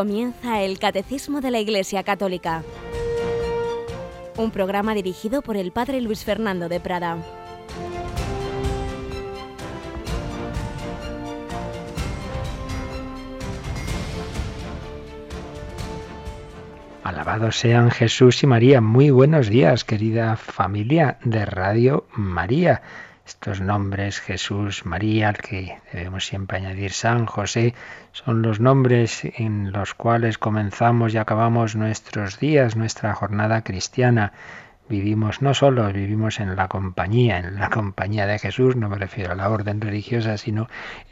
Comienza el Catecismo de la Iglesia Católica, un programa dirigido por el Padre Luis Fernando de Prada. Alabados sean Jesús y María. Muy buenos días, querida familia de Radio María estos nombres, Jesús, María, al que debemos siempre añadir San José, son los nombres en los cuales comenzamos y acabamos nuestros días, nuestra jornada cristiana. Vivimos no solo, vivimos en la compañía, en la compañía de Jesús, no me refiero a la orden religiosa, sino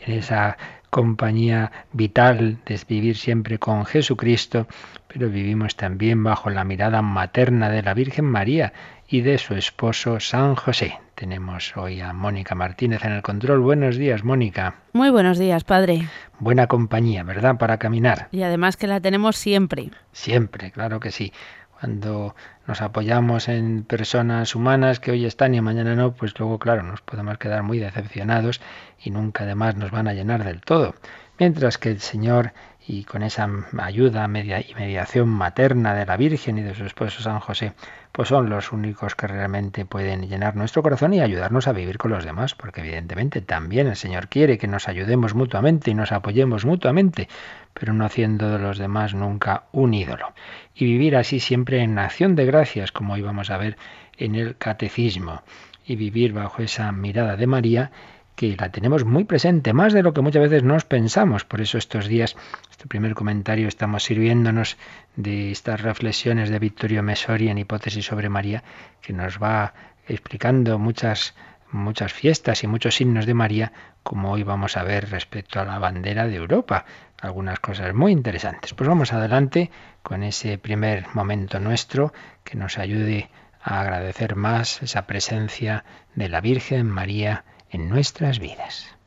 en esa compañía vital de vivir siempre con Jesucristo, pero vivimos también bajo la mirada materna de la Virgen María y de su esposo San José. Tenemos hoy a Mónica Martínez en el control. Buenos días, Mónica. Muy buenos días, padre. Buena compañía, ¿verdad? Para caminar. Y además que la tenemos siempre. Siempre, claro que sí. Cuando nos apoyamos en personas humanas que hoy están y mañana no, pues luego, claro, nos podemos quedar muy decepcionados y nunca además nos van a llenar del todo. Mientras que el Señor y con esa ayuda media y mediación materna de la Virgen y de su esposo San José, pues son los únicos que realmente pueden llenar nuestro corazón y ayudarnos a vivir con los demás, porque evidentemente también el Señor quiere que nos ayudemos mutuamente y nos apoyemos mutuamente, pero no haciendo de los demás nunca un ídolo. Y vivir así siempre en acción de gracias, como hoy vamos a ver en el catecismo, y vivir bajo esa mirada de María que la tenemos muy presente, más de lo que muchas veces nos pensamos. Por eso estos días, este primer comentario, estamos sirviéndonos de estas reflexiones de Vittorio Mesori en Hipótesis sobre María, que nos va explicando muchas muchas fiestas y muchos signos de María, como hoy vamos a ver respecto a la bandera de Europa. Algunas cosas muy interesantes. Pues vamos adelante con ese primer momento nuestro que nos ayude a agradecer más esa presencia de la Virgen María en nuestras vidas.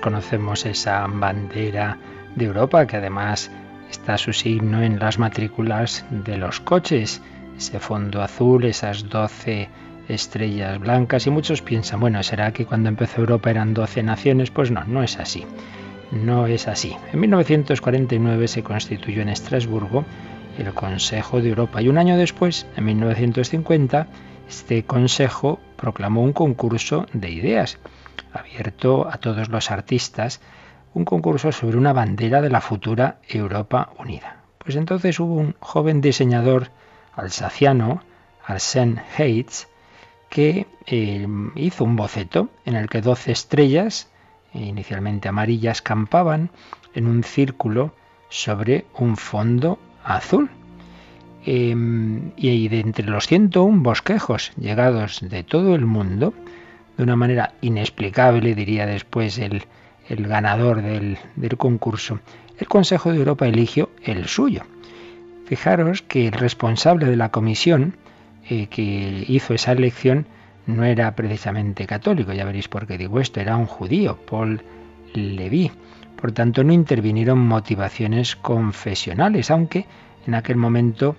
Conocemos esa bandera de Europa que además está su signo en las matrículas de los coches, ese fondo azul, esas doce estrellas blancas y muchos piensan, bueno, ¿será que cuando empezó Europa eran doce naciones? Pues no, no es así. No es así. En 1949 se constituyó en Estrasburgo el Consejo de Europa y un año después, en 1950, este Consejo proclamó un concurso de ideas abierto a todos los artistas un concurso sobre una bandera de la futura Europa unida. Pues entonces hubo un joven diseñador alsaciano, Arsène Heitz, que eh, hizo un boceto en el que doce estrellas, inicialmente amarillas, campaban en un círculo sobre un fondo azul. Em, y de entre los 101 bosquejos llegados de todo el mundo, de una manera inexplicable, diría después el, ganador del, concurso, el Consejo de Europa eligió el suyo. Fijaros que el responsable de la comisión eh, que hizo esa elección no era precisamente católico, ya veréis por qué digo esto, era un judío, Paul Levy. Por tanto, no intervinieron motivaciones confesionales, aunque en aquel momento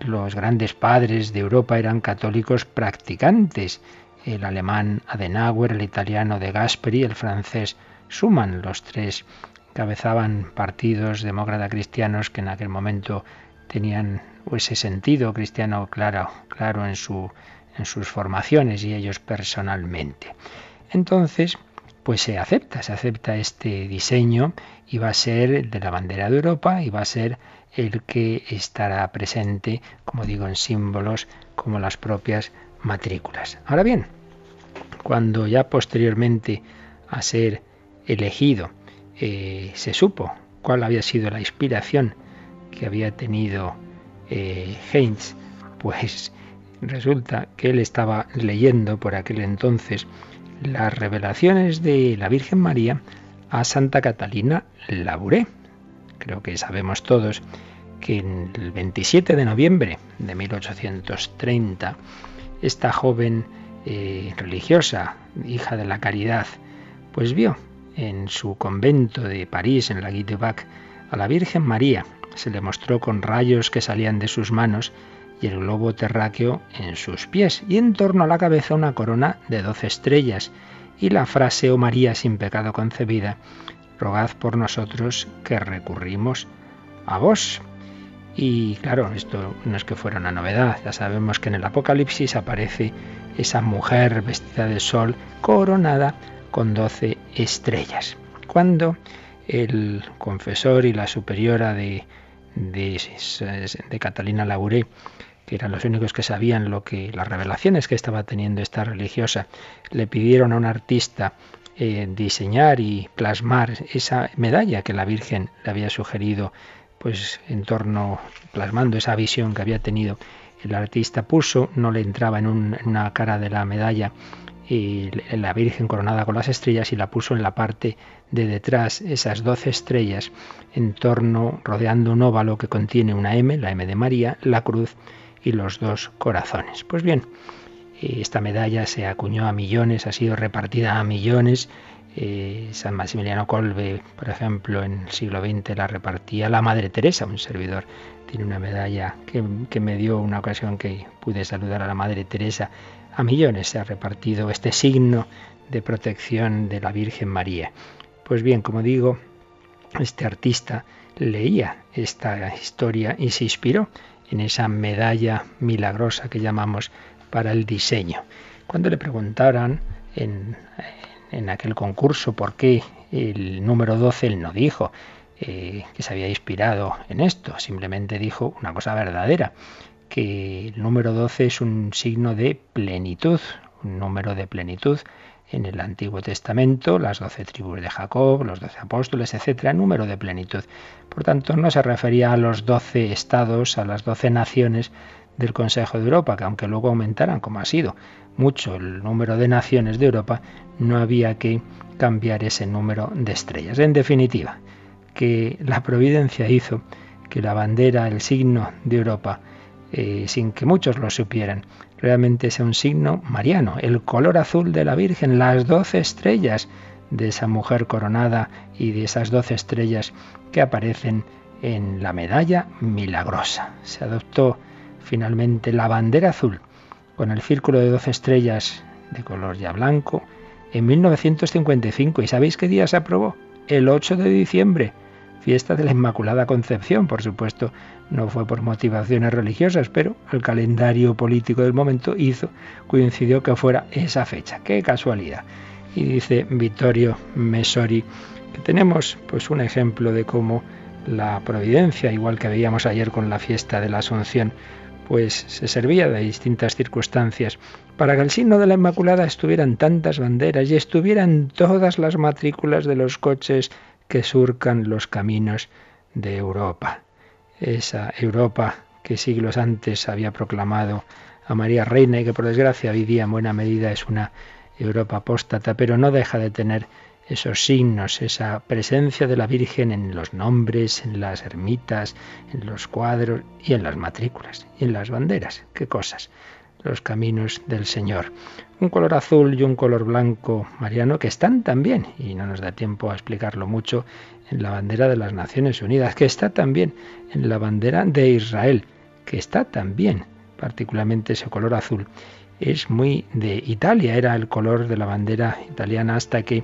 los grandes padres de Europa eran católicos practicantes el alemán Adenauer, el italiano de Gasperi, el francés Schumann, los tres cabezaban partidos demócrata cristianos que en aquel momento tenían ese sentido cristiano claro, claro en, en sus formaciones y ellos personalmente. Entonces, pues se acepta, se acepta este diseño y va a ser de la bandera de Europa y va a ser el que estará presente, como digo, en símbolos como las propias matrículas. Ahora bien, cuando ya posteriormente a ser elegido eh, se supo cuál había sido la inspiración que había tenido eh, Heinz, pues resulta que él estaba leyendo por aquel entonces las revelaciones de la Virgen María a Santa Catalina Labouré. Creo que sabemos todos que el 27 de noviembre de 1830 esta joven eh, religiosa, hija de la caridad, pues vio en su convento de París, en la Guy de Bac, a la Virgen María. Se le mostró con rayos que salían de sus manos y el globo terráqueo en sus pies, y en torno a la cabeza una corona de doce estrellas, y la frase, oh María sin pecado concebida, rogad por nosotros que recurrimos a vos. Y claro, esto no es que fuera una novedad, ya sabemos que en el Apocalipsis aparece esa mujer vestida de sol coronada con doce estrellas. Cuando el confesor y la superiora de, de, Catalina Lauré, que eran los únicos que sabían lo que las revelaciones que estaba teniendo esta religiosa, le pidieron a un artista diseñar y plasmar esa medalla que la Virgen le había sugerido, pues en torno, plasmando esa visión que había tenido el artista puso, no le entraba en, una cara de la medalla y la Virgen coronada con las estrellas y la puso en la parte de detrás, esas doce estrellas, en torno, rodeando un óvalo que contiene una M, la M de María, la cruz y los dos corazones. Pues bien, esta medalla se acuñó a millones, ha sido repartida a millones. Eh, San Maximiliano Colbe, por ejemplo, en el siglo XX la repartía la Madre Teresa, un servidor. Tiene una medalla que me dio una ocasión que pude saludar a la Madre Teresa. A millones se ha repartido este signo de protección de la Virgen María. Pues bien, como digo, este artista leía esta historia y se inspiró en esa medalla milagrosa que llamamos para el diseño. Cuando le preguntaran en, en aquel concurso por qué el número 12, él no dijo eh, que se había inspirado en esto, simplemente dijo una cosa verdadera, que el número 12 es un signo de plenitud, un número de plenitud. En el Antiguo Testamento, las doce tribus de Jacob, los doce apóstoles, etcétera, número de plenitud. Por tanto, no se refería a los doce estados, a las doce naciones, del Consejo de Europa, que aunque luego aumentaran, como ha sido mucho el número de naciones de Europa, no había que cambiar ese número de estrellas. En definitiva, que la providencia hizo que la bandera, el signo de Europa, eh, sin que muchos lo supieran, realmente sea un signo mariano, el color azul de la Virgen, las doce estrellas de esa mujer coronada y de esas doce estrellas que aparecen en la medalla milagrosa. Se adoptó finalmente la bandera azul con el círculo de 12 estrellas de color ya blanco en 1955. ¿Y sabéis qué día se aprobó? El 8 de diciembre, fiesta de la Inmaculada Concepción. Por supuesto, no fue por motivaciones religiosas, pero el calendario político del momento hizo, coincidió que fuera esa fecha. ¡Qué casualidad! Y dice Vittorio Mesori que tenemos pues un ejemplo de cómo la providencia, igual que veíamos ayer con la fiesta de la Asunción, pues se servía de distintas circunstancias para que el signo de la Inmaculada estuviera en tantas banderas y estuviera en todas las matrículas de los coches que surcan los caminos de Europa. Esa Europa que siglos antes había proclamado a María Reina y que por desgracia hoy día en buena medida es una Europa apóstata, pero no deja de tener esos signos, esa presencia de la Virgen en los nombres, en las ermitas, en los cuadros y en las matrículas y en las banderas. ¿Qué cosas? Los caminos del Señor. Un color azul y un color blanco mariano que están también, y no nos da tiempo a explicarlo mucho, en la bandera de las Naciones Unidas, que está también en la bandera de Israel, que está también, particularmente ese color azul. Es muy de Italia, era el color de la bandera italiana hasta que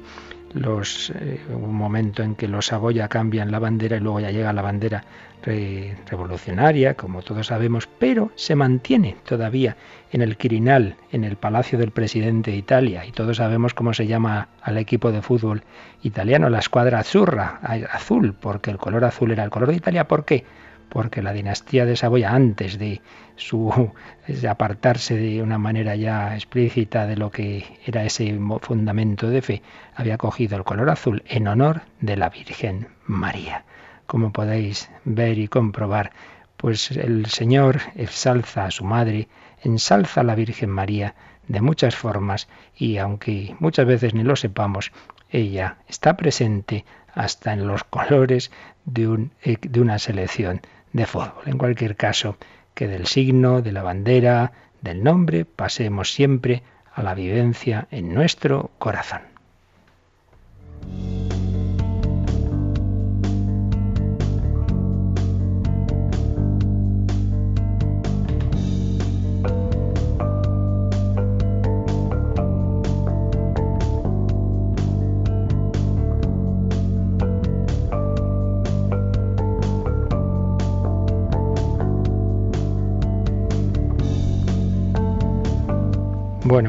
los, eh, un momento en que los Saboya cambian la bandera y luego ya llega la bandera revolucionaria, como todos sabemos, pero se mantiene todavía en el Quirinal, en el Palacio del Presidente de Italia, y todos sabemos cómo se llama al equipo de fútbol italiano, la escuadra azurra, azul, porque el color azul era el color de Italia. ¿Por qué? Porque la dinastía de Saboya, antes de su de apartarse de una manera ya explícita de lo que era ese fundamento de fe, había cogido el color azul en honor de la Virgen María. como podéis ver y comprobar, pues el Señor ensalza a su madre, ensalza a la Virgen María de muchas formas y aunque muchas veces ni lo sepamos, ella está presente hasta en los colores eh, de una selección de fútbol. En cualquier caso, que del signo, de la bandera, del nombre, pasemos siempre a la vivencia en nuestro corazón.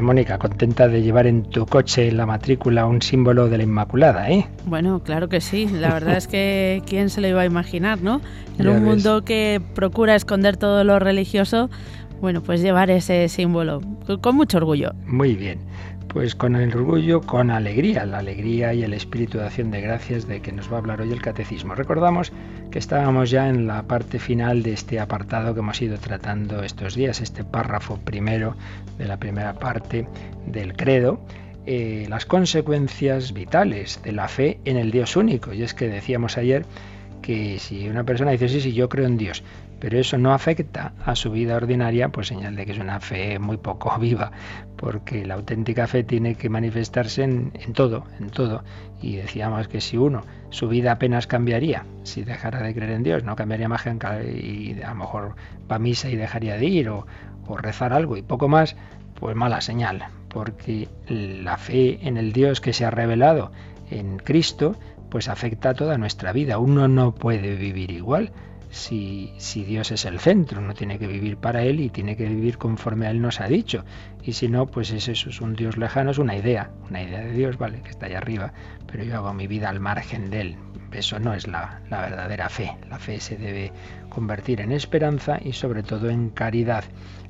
Mónica, contenta de llevar en tu coche la matrícula un símbolo de la Inmaculada, ¿eh? Bueno, claro que sí. La verdad es que quién se lo iba a imaginar, ¿no? En un mundo que procura esconder todo lo religioso, bueno, pues llevar ese símbolo con mucho orgullo. Muy bien pues con el orgullo, con alegría, la alegría y el espíritu de acción de gracias de que nos va a hablar hoy el catecismo. Recordamos que estábamos ya en la parte final de este apartado que hemos ido tratando estos días, este párrafo primero de la primera parte del credo. Eh, las consecuencias vitales de la fe en el Dios único. Y es que decíamos ayer que si una persona dice, sí, sí, yo creo en Dios, pero eso no afecta a su vida ordinaria, pues señal de que es una fe muy poco viva, porque la auténtica fe tiene que manifestarse en, todo, en todo. Y decíamos que si uno, su vida apenas cambiaría, si dejara de creer en Dios, no cambiaría más y a lo mejor va a misa y dejaría de ir, o, o rezar algo y poco más, pues mala señal, porque la fe en el Dios que se ha revelado en Cristo, pues afecta a toda nuestra vida. Uno no puede vivir igual si, Dios es el centro, no tiene que vivir para Él y tiene que vivir conforme a Él nos ha dicho. Y si no, pues es eso, es un Dios lejano, es una idea, una idea de Dios, vale, que está allá arriba, pero yo hago mi vida al margen de Él. Eso no es la, la verdadera fe. La fe se debe convertir en esperanza y sobre todo en caridad.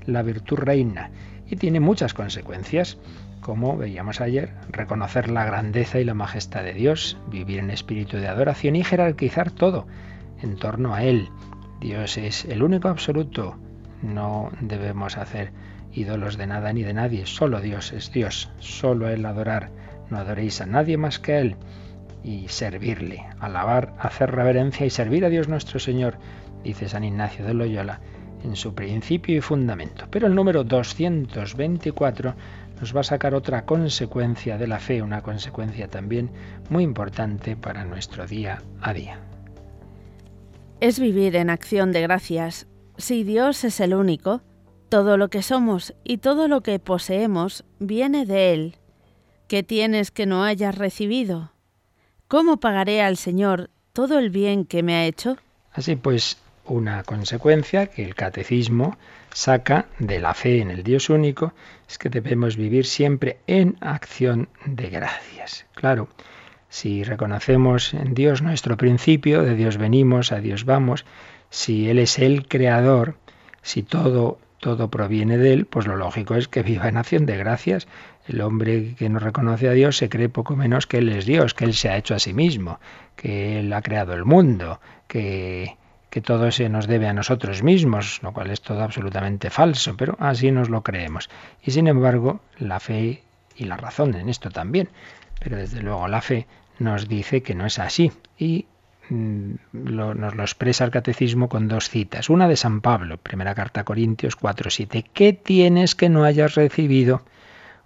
La virtud reina y tiene muchas consecuencias como veíamos ayer, reconocer la grandeza y la majestad de Dios, vivir en espíritu de adoración y jerarquizar todo en torno a Él. Dios es el único absoluto. No debemos hacer ídolos de nada ni de nadie. Solo Dios es Dios. Solo Él adorar. No adoréis a nadie más que a Él. Y servirle, alabar, hacer reverencia y servir a Dios nuestro Señor, dice San Ignacio de Loyola en su principio y fundamento. Pero el número 224 nos va a sacar otra consecuencia de la fe, una consecuencia también muy importante para nuestro día a día es vivir en acción de gracias. Si Dios es el único, todo lo que somos y todo lo que poseemos viene de Él. ¿Qué tienes que no hayas recibido? ¿Cómo pagaré al Señor todo el bien que me ha hecho? Así pues, una consecuencia que el catecismo saca de la fe en el Dios único es que debemos vivir siempre en acción de gracias. Claro, si reconocemos en Dios nuestro principio, de Dios venimos, a Dios vamos, si Él es el creador, si todo, todo proviene de Él, pues lo lógico es que viva en acción de gracias. El hombre que no reconoce a Dios se cree poco menos que Él es Dios, que Él se ha hecho a sí mismo, que Él ha creado el mundo, que, que todo se nos debe a nosotros mismos, lo cual es todo absolutamente falso, pero así nos lo creemos. Y sin embargo, la fe y la razón en esto también, pero desde luego la fe nos dice que no es así. Y mm, nos lo expresa el catecismo con dos citas. Una de San Pablo, primera carta a Corintios 4.7. ¿Qué tienes que no hayas recibido?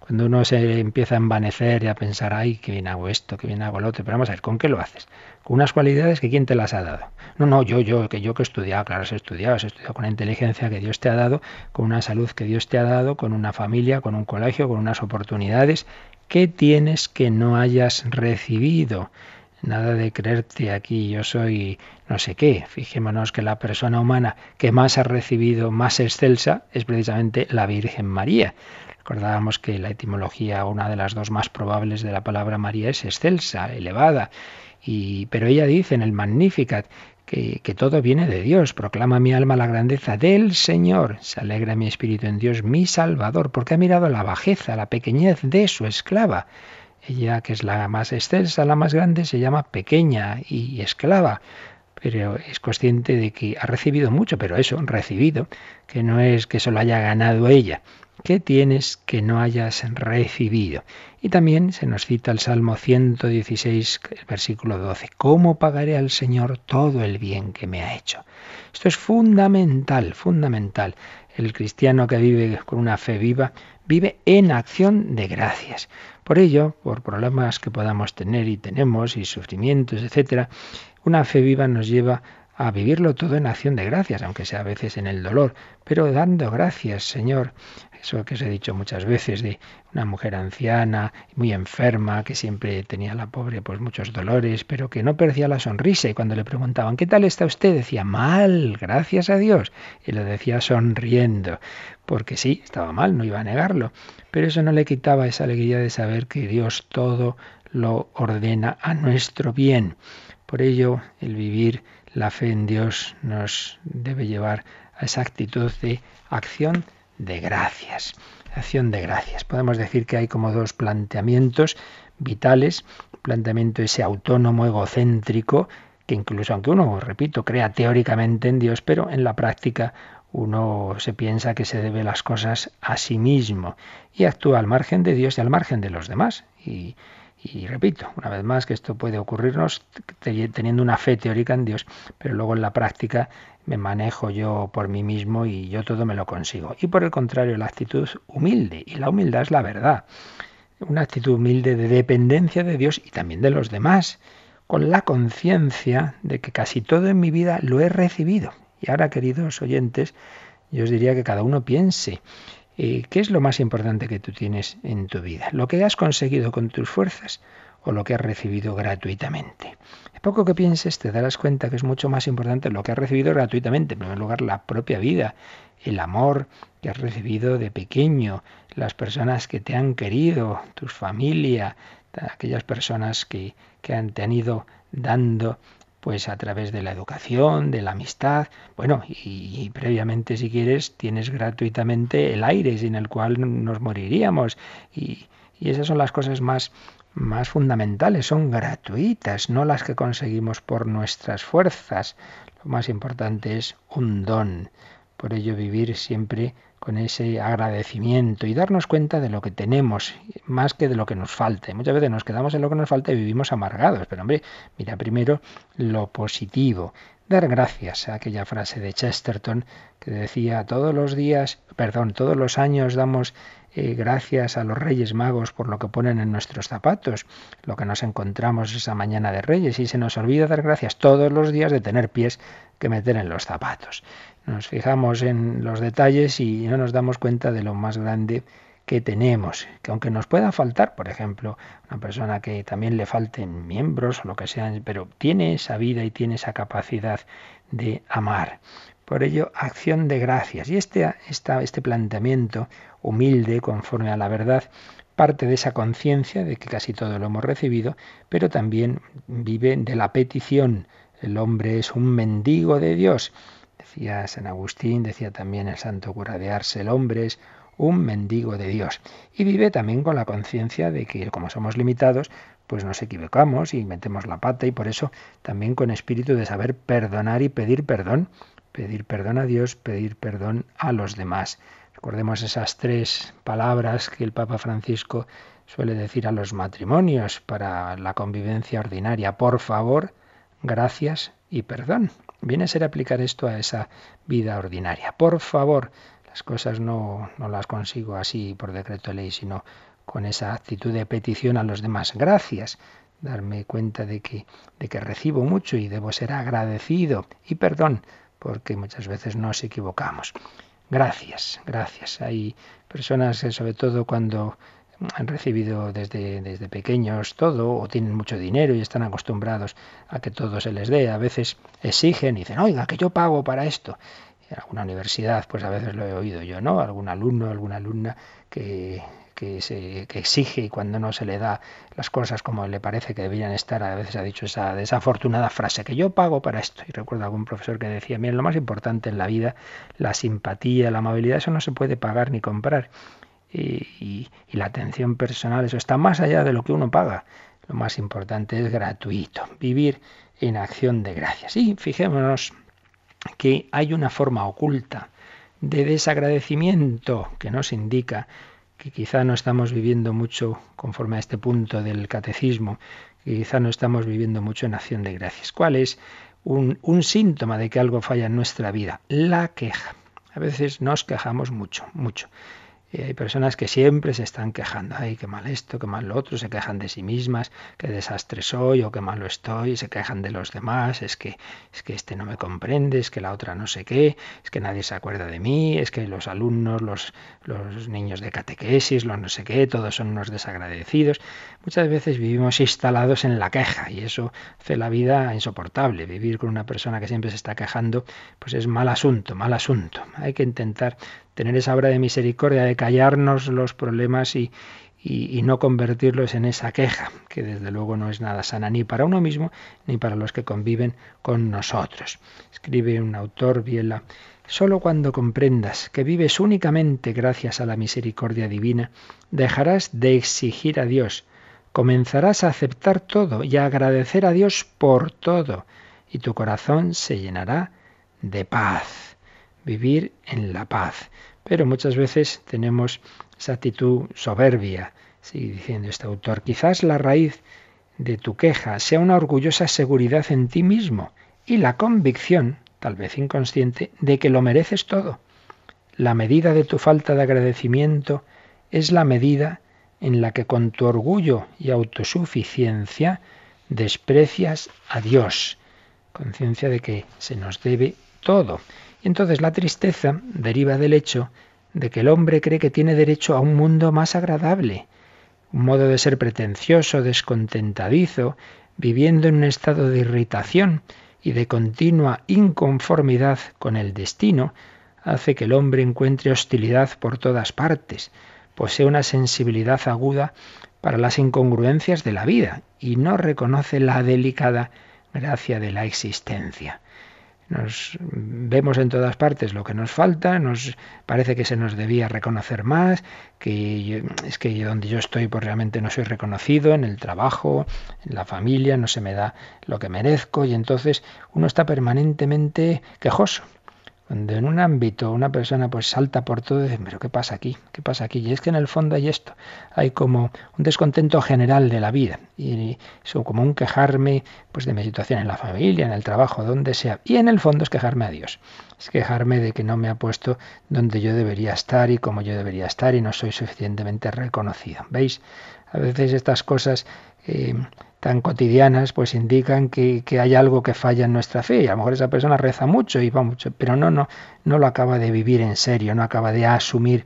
Cuando uno se empieza a envanecer y a pensar, ay, que bien hago esto, que bien hago lo otro, pero vamos a ver, ¿con qué lo haces? Con unas cualidades que quién te las ha dado. No, no, yo, yo, que yo que he estudiado, claro, has estudiado, has estudiado con la inteligencia que Dios te ha dado, con una salud que Dios te ha dado, con una familia, con un colegio, con unas oportunidades ¿Qué tienes que no hayas recibido? Nada de creerte aquí, yo soy no sé qué. Fijémonos que la persona humana que más ha recibido, más excelsa, es precisamente la Virgen María. Recordábamos que la etimología, una de las dos más probables de la palabra María, es excelsa, elevada. Y, pero ella dice en el Magnificat que, todo viene de Dios. Proclama mi alma la grandeza del Señor. Se alegra mi espíritu en Dios, mi Salvador, porque ha mirado la bajeza, la pequeñez de su esclava. Ella, que es la más excelsa, la más grande, se llama pequeña y esclava. pero es consciente de que ha recibido mucho, pero eso, recibido, que no es que solo haya ganado ella. ¿Qué tienes que no hayas recibido? Y también se nos cita el Salmo 116, versículo 12. ¿Cómo pagaré al Señor todo el bien que me ha hecho? Esto es fundamental, fundamental. El cristiano que vive con una fe viva vive en acción de gracias. Por ello, por problemas que podamos tener y tenemos y sufrimientos, etcétera, una fe viva nos lleva a vivirlo todo en acción de gracias, aunque sea a veces en el dolor, pero dando gracias, Señor. Eso que os he dicho muchas veces de una mujer anciana, muy enferma, que siempre tenía la pobre pues muchos dolores, pero que no perdía la sonrisa y cuando le preguntaban ¿qué tal está usted? decía mal, gracias a Dios, y lo decía sonriendo, porque sí, estaba mal, no iba a negarlo, pero eso no le quitaba esa alegría de saber que Dios todo lo ordena a nuestro bien. Por ello, el vivir la fe en Dios nos debe llevar a esa actitud de acción de gracias. Acción de gracias. Podemos decir que hay como dos planteamientos vitales. Un planteamiento ese autónomo, egocéntrico, que incluso aunque uno, repito, crea teóricamente en Dios, pero en la práctica uno se piensa que se debe las cosas a sí mismo y actúa al margen de Dios y al margen de los demás. Y, y repito, una vez más, que esto puede ocurrirnos teniendo una fe teórica en Dios, pero luego en la práctica me manejo yo por mí mismo y yo todo me lo consigo. Y por el contrario, la actitud humilde, y la humildad es la verdad, una actitud humilde de dependencia de Dios y también de los demás, con la conciencia de que casi todo en mi vida lo he recibido. Y ahora, queridos oyentes, yo os diría que cada uno piense eh, ¿Qué es lo más importante que tú tienes en tu vida? ¿Lo que has conseguido con tus fuerzas o lo que has recibido gratuitamente? Poco que pienses te darás cuenta que es mucho más importante lo que has recibido gratuitamente. En primer lugar, la propia vida, el amor que has recibido de pequeño, las personas que te han querido, tu familia, aquellas personas que, que han, te han ido dando pues a través de la educación, de la amistad, bueno, y, previamente si quieres tienes gratuitamente el aire sin el cual nos moriríamos y, y esas son las cosas más más fundamentales, son gratuitas, no las que conseguimos por nuestras fuerzas. Lo más importante es un don. Por ello vivir siempre con ese agradecimiento y darnos cuenta de lo que tenemos, más que de lo que nos falta. Muchas veces nos quedamos en lo que nos falta y vivimos amargados, pero hombre, mira primero lo positivo. Dar gracias a aquella frase de Chesterton que decía todos los días, perdón, todos los años damos eh, gracias a los Reyes Magos por lo que ponen en nuestros zapatos, lo que nos encontramos esa mañana de Reyes, y se nos olvida dar gracias todos los días de tener pies que meter en los zapatos. Nos fijamos en los detalles y no nos damos cuenta de lo más grande que tenemos, que aunque nos pueda faltar, por ejemplo, una persona que también le falten miembros o lo que sea, pero tiene esa vida y tiene esa capacidad de amar. Por ello, acción de gracias. Y este, este planteamiento humilde, conforme a la verdad, parte de esa conciencia de que casi todo lo hemos recibido, pero también vive de la petición. El hombre es un mendigo de Dios Decía San Agustín, decía también el santo cura de Ars, el hombre es un mendigo de Dios. Y vive también con la conciencia de que como somos limitados, pues nos equivocamos y metemos la pata y por eso también con espíritu de saber perdonar y pedir perdón. Pedir perdón a Dios, pedir perdón a los demás. Recordemos esas tres palabras que el Papa Francisco suele decir a los matrimonios para la convivencia ordinaria. Por favor, gracias y perdón. Viene a ser aplicar esto a esa vida ordinaria. Por favor, las cosas no, no las consigo así por decreto de ley, sino con esa actitud de petición a los demás. Gracias. Darme cuenta de que, de que recibo mucho y debo ser agradecido. Y perdón, porque muchas veces nos equivocamos. Gracias, gracias. Hay personas, sobre todo cuando han recibido desde, desde pequeños todo o tienen mucho dinero y están acostumbrados a que todo se les dé. A veces exigen y dicen, oiga, que yo pago para esto. En alguna universidad, pues a veces lo he oído yo, ¿no? Algún alumno, alguna alumna que, que, se, que exige y cuando no se le da las cosas como le parece que deberían estar, a veces ha dicho esa desafortunada frase, que yo pago para esto. Y recuerdo algún profesor que decía, miren, lo más importante en la vida, la simpatía, la amabilidad, eso no se puede pagar ni comprar y, la atención personal, eso está más allá de lo que uno paga. Lo más importante es gratuito. Vivir en acción de gracias. Y fijémonos que hay una forma oculta de desagradecimiento que nos indica que quizá no estamos viviendo mucho conforme a este punto del catecismo, quizá no estamos viviendo mucho en acción de gracias. ¿Cuál es un, un síntoma de que algo falla en nuestra vida? La queja. A veces nos quejamos mucho, mucho. Y hay personas que siempre se están quejando, ay, qué mal esto, qué mal lo otro, se quejan de sí mismas, qué desastre soy o qué malo estoy, se quejan de los demás, es que es que este no me comprende, es que la otra no sé qué, es que nadie se acuerda de mí, es que los alumnos, los, los niños de catequesis, los no sé qué, todos son unos desagradecidos. Muchas veces vivimos instalados en la queja y eso hace la vida insoportable. Vivir con una persona que siempre se está quejando, pues es mal asunto, mal asunto. Hay que intentar tener esa obra de misericordia, de callarnos los problemas y, y, no convertirlos en esa queja, que desde luego no es nada sana ni para uno mismo ni para los que conviven con nosotros. Escribe un autor, Biela, Solo cuando comprendas que vives únicamente gracias a la misericordia divina, dejarás de exigir a Dios, comenzarás a aceptar todo y a agradecer a Dios por todo, y tu corazón se llenará de paz. Vivir en la paz. Pero muchas veces tenemos esa actitud soberbia, sigue diciendo este autor. Quizás la raíz de tu queja sea una orgullosa seguridad en ti mismo y la convicción, tal vez inconsciente, de que lo mereces todo. La medida de tu falta de agradecimiento es la medida en la que con tu orgullo y autosuficiencia desprecias a Dios. Conciencia de que se nos debe todo. Entonces la tristeza deriva del hecho de que el hombre cree que tiene derecho a un mundo más agradable, un modo de ser pretencioso, descontentadizo, viviendo en un estado de irritación y de continua inconformidad con el destino, hace que el hombre encuentre hostilidad por todas partes, posee una sensibilidad aguda para las incongruencias de la vida y no reconoce la delicada gracia de la existencia. Nos vemos en todas partes lo que nos falta, nos parece que se nos debía reconocer más, que es que donde yo estoy pues realmente no soy reconocido, en el trabajo, en la familia, no se me da lo que merezco y entonces uno está permanentemente quejoso, cuando en un ámbito una persona pues salta por todo y dice, pero ¿qué pasa aquí? ¿Qué pasa aquí? Y es que en el fondo hay esto, hay como un descontento general de la vida y eso como un quejarme pues de mi situación en la familia, en el trabajo, donde sea. Y en el fondo es quejarme a Dios, es quejarme de que no me ha puesto donde yo debería estar y como yo debería estar y no soy suficientemente reconocido. ¿Veis? A veces estas cosas... Eh, tan cotidianas, pues indican que, que, hay algo que falla en nuestra fe. Y a lo mejor esa persona reza mucho y va mucho, pero no, no, no lo acaba de vivir en serio, no acaba de asumir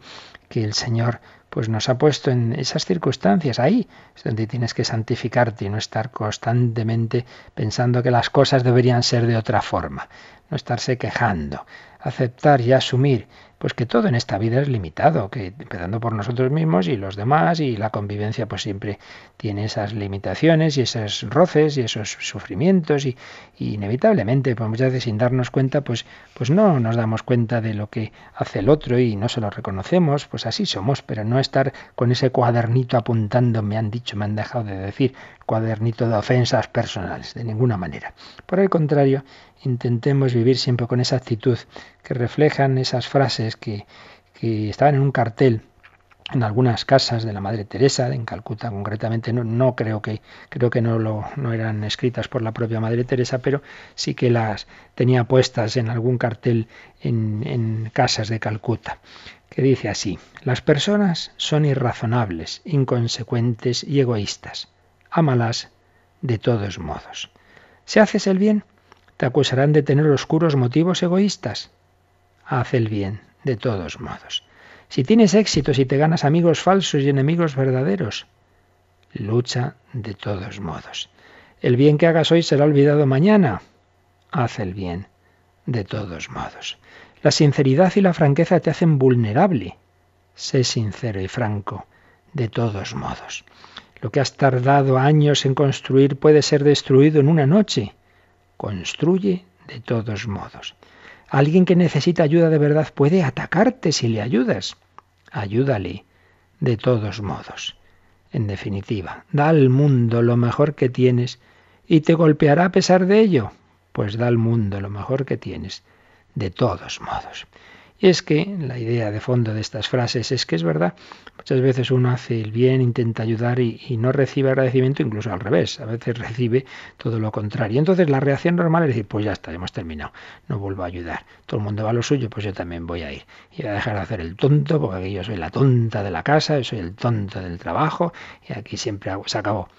que el Señor pues nos ha puesto en esas circunstancias. Ahí es donde tienes que santificarte y no estar constantemente pensando que las cosas deberían ser de otra forma, no estarse quejando, aceptar y asumir pues que todo en esta vida es limitado, que empezando por nosotros mismos y los demás y la convivencia pues siempre tiene esas limitaciones y esos roces y esos sufrimientos y, inevitablemente pues muchas veces sin darnos cuenta pues pues no nos damos cuenta de lo que hace el otro y no se lo reconocemos, pues así somos, pero no estar con ese cuadernito apuntando, me han dicho, me han dejado de decir, cuadernito de ofensas personales, de ninguna manera. Por el contrario, intentemos vivir siempre con esa actitud que reflejan esas frases que, que estaban en un cartel en algunas casas de la Madre Teresa, en Calcuta concretamente, no, no creo que creo que no lo no eran escritas por la propia Madre Teresa, pero sí que las tenía puestas en algún cartel en, en casas de Calcuta, que dice así: las personas son irrazonables, inconsecuentes y egoístas. Ámalas de todos modos. Si haces el bien, te acusarán de tener oscuros motivos egoístas. Haz el bien, de todos modos. Si tienes éxito, si te ganas amigos falsos y enemigos verdaderos, lucha de todos modos. El bien que hagas hoy será olvidado mañana. Haz el bien, de todos modos. La sinceridad y la franqueza te hacen vulnerable. Sé sincero y franco, de todos modos. Lo que has tardado años en construir puede ser destruido en una noche construye de todos modos. Alguien que necesita ayuda de verdad puede atacarte si le ayudas. Ayúdale de todos modos. En definitiva, da al mundo lo mejor que tienes y te golpeará a pesar de ello. Pues da al mundo lo mejor que tienes, de todos modos. Es que la idea de fondo de estas frases es que es verdad, muchas veces uno hace el bien, intenta ayudar y, no recibe agradecimiento, incluso al revés, a veces recibe todo lo contrario. Entonces la reacción normal es decir, pues ya está, hemos terminado, no vuelvo a ayudar. Todo el mundo va a lo suyo, pues yo también voy a ir. Y voy a dejar de hacer el tonto, porque aquí yo soy la tonta de la casa, yo soy el tonto del trabajo, y aquí siempre se acabó.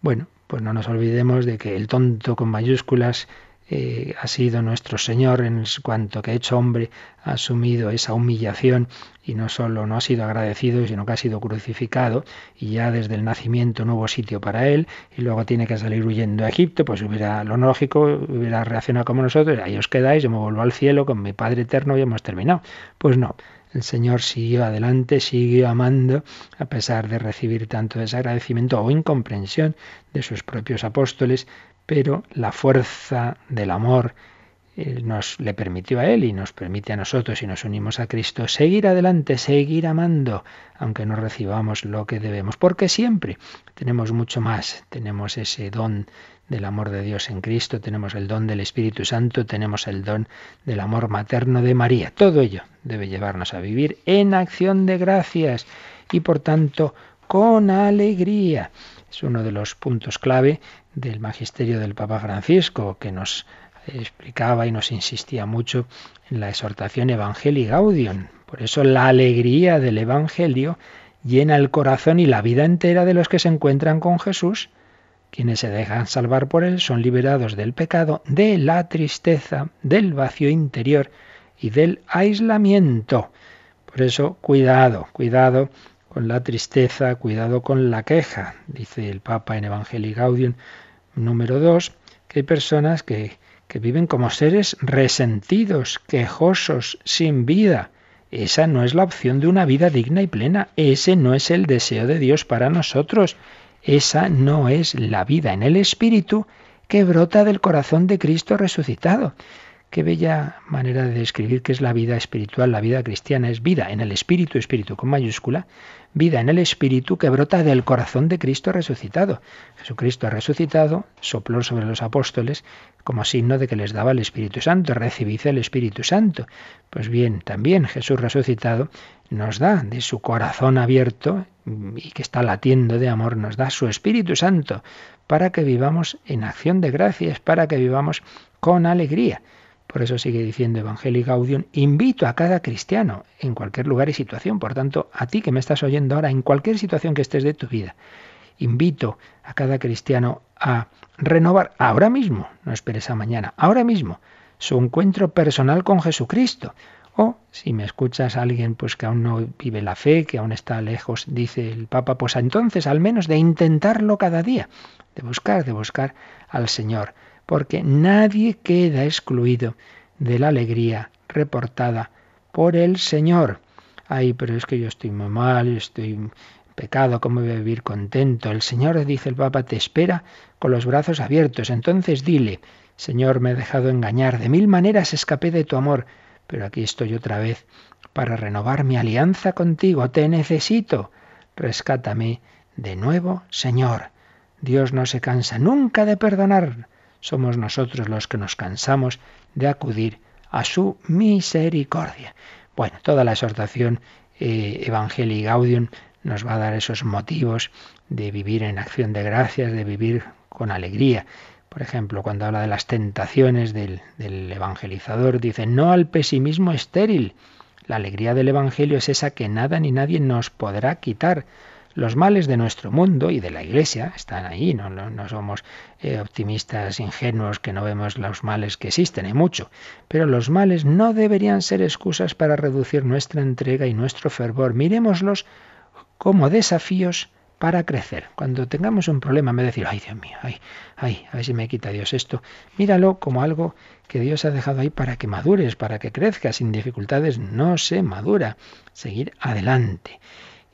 Bueno, pues no nos olvidemos de que el tonto con mayúsculas eh, ha sido nuestro Señor en cuanto que hecho hombre ha asumido esa humillación y no solo no ha sido agradecido, sino que ha sido crucificado y ya desde el nacimiento no hubo sitio para él y luego tiene que salir huyendo a Egipto, pues hubiera lo lógico, hubiera reaccionado como nosotros, ahí os quedáis, yo me vuelvo al cielo con mi Padre eterno y hemos terminado. Pues no, el Señor siguió adelante, siguió amando, a pesar de recibir tanto desagradecimiento o incomprensión de sus propios apóstoles, pero la fuerza del amor eh, nos le permitió a él y nos permite a nosotros si nos unimos a Cristo seguir adelante, seguir amando, aunque no recibamos lo que debemos, porque siempre tenemos mucho más, tenemos ese don del amor de Dios en Cristo, tenemos el don del Espíritu Santo, tenemos el don del amor materno de María. Todo ello debe llevarnos a vivir en acción de gracias y por tanto con alegría. Es uno de los puntos clave del magisterio del Papa Francisco, que nos explicaba y nos insistía mucho en la exhortación Evangelii Gaudium. Por eso la alegría del Evangelio llena el corazón y la vida entera de los que se encuentran con Jesús. Quienes se dejan salvar por Él son liberados del pecado, de la tristeza, del vacío interior y del aislamiento. Por eso, cuidado, cuidado con la tristeza, cuidado con la queja, dice el Papa en Evangelii Gaudium número 2, que hay personas que, que viven como seres resentidos, quejosos, sin vida. Esa no es la opción de una vida digna y plena, ese no es el deseo de Dios para nosotros, esa no es la vida en el Espíritu que brota del corazón de Cristo resucitado. Qué bella manera de describir qué es la vida espiritual, la vida cristiana es vida en el espíritu, espíritu con mayúscula, vida en el espíritu que brota del corazón de Cristo resucitado. Jesucristo resucitado, sopló sobre los apóstoles como signo de que les daba el Espíritu Santo, recibid el Espíritu Santo. Pues bien, también Jesús resucitado nos da de su corazón abierto y que está latiendo de amor, nos da su Espíritu Santo para que vivamos en acción de gracias, para que vivamos con alegría. Por eso sigue diciendo Evangelii Gaudium, invito a cada cristiano en cualquier lugar y situación, por tanto, a ti que me estás oyendo ahora, en cualquier situación que estés de tu vida, invito a cada cristiano a renovar ahora mismo, no esperes a mañana, ahora mismo, su encuentro personal con Jesucristo. O si me escuchas alguien pues que aún no vive la fe, que aún está lejos, dice el Papa, pues entonces al menos de intentarlo cada día, de buscar, de buscar al Señor porque nadie queda excluido de la alegría reportada por el Señor. Ay, pero es que yo estoy muy mal, estoy pecado, ¿cómo voy a vivir contento? El Señor, dice el Papa, te espera con los brazos abiertos. Entonces dile, Señor, me he dejado engañar, de mil maneras escapé de tu amor, pero aquí estoy otra vez para renovar mi alianza contigo. Te necesito. Rescátame de nuevo, Señor. Dios no se cansa nunca de perdonar somos nosotros los que nos cansamos de acudir a su misericordia. Bueno, toda la exhortación eh, Evangelii Gaudium nos va a dar esos motivos de vivir en acción de gracias, de vivir con alegría. Por ejemplo, cuando habla de las tentaciones del, del evangelizador, dice, no al pesimismo estéril. La alegría del Evangelio es esa que nada ni nadie nos podrá quitar. Los males de nuestro mundo y de la Iglesia están ahí, no, somos eh, optimistas ingenuos que no vemos los males que existen, hay mucho, pero los males no deberían ser excusas para reducir nuestra entrega y nuestro fervor. Miremoslos como desafíos para crecer. Cuando tengamos un problema, me decir, ay Dios mío, ay, ay, a ver si me quita Dios esto, míralo como algo que Dios ha dejado ahí para que madures, para que crezcas. Sin dificultades no se madura. Seguir adelante.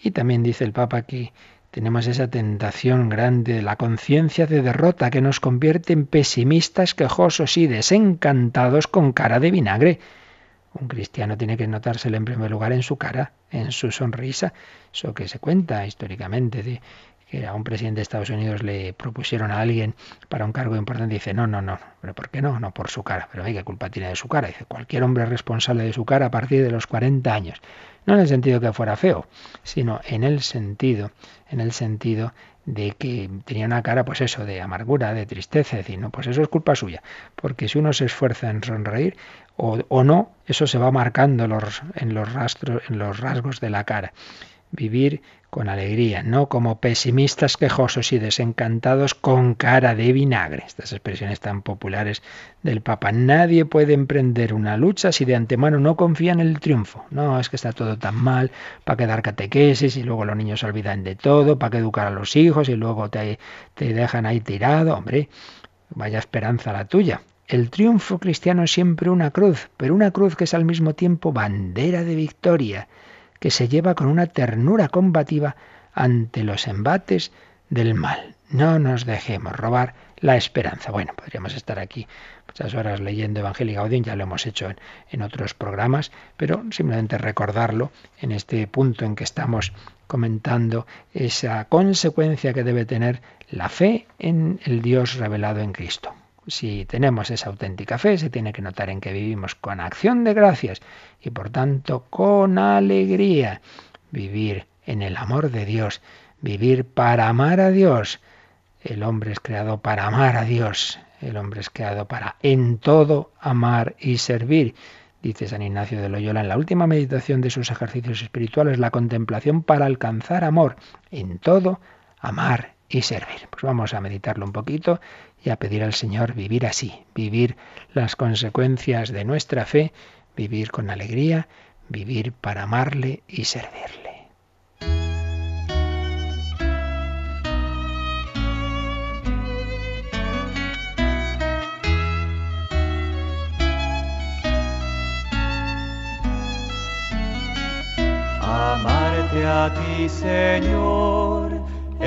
Y también dice el Papa que tenemos esa tentación grande de la conciencia de derrota que nos convierte en pesimistas, quejosos y desencantados con cara de vinagre. Un cristiano tiene que notárselo en primer lugar en su cara, en su sonrisa, eso que se cuenta históricamente de que a un presidente de Estados Unidos le propusieron a alguien para un cargo importante, dice, no, no, no, pero ¿por qué no? No por su cara, pero ¿qué culpa tiene de su cara? Dice, cualquier hombre es responsable de su cara a partir de los 40 años. No en el sentido que fuera feo, sino en el sentido, en el sentido de que tenía una cara, pues eso, de amargura, de tristeza, decir, no, pues eso es culpa suya, porque si uno se esfuerza en sonreír o, no, eso se va marcando en los rasgos de la cara. Vivir con alegría, no como pesimistas quejosos y desencantados con cara de vinagre. Estas expresiones tan populares del Papa. Nadie puede emprender una lucha si de antemano no confía en el triunfo. No, es que está todo tan mal, para que dar catequesis y luego los niños se olvidan de todo, para que educar a los hijos y luego te, te dejan ahí tirado. Hombre, vaya esperanza la tuya. El triunfo cristiano es siempre una cruz, pero una cruz que es al mismo tiempo bandera de victoria que se lleva con una ternura combativa ante los embates del mal. No nos dejemos robar la esperanza. Bueno, podríamos estar aquí muchas horas leyendo Evangelio Gaudium, ya lo hemos hecho en, en, otros programas, pero simplemente recordarlo en este punto en que estamos comentando esa consecuencia que debe tener la fe en el Dios revelado en Cristo. Si tenemos esa auténtica fe, se tiene que notar en que vivimos con acción de gracias y por tanto con alegría. Vivir en el amor de Dios, vivir para amar a Dios. El hombre es creado para amar a Dios, el hombre es creado para en todo amar y servir. Dice San Ignacio de Loyola en la última meditación de sus ejercicios espirituales, la contemplación para alcanzar amor, en todo amar y servir. Pues vamos a meditarlo un poquito y a pedir al Señor vivir así, vivir las consecuencias de nuestra fe, vivir con alegría, vivir para amarle y servirle. Amarte a ti, Señor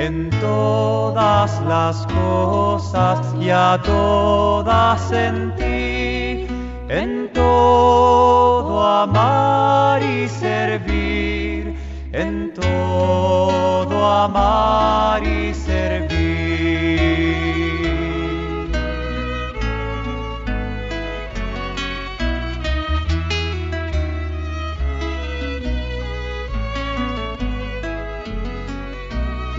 en todas las cosas y a todas en ti, en todo amar y servir, en todo amar y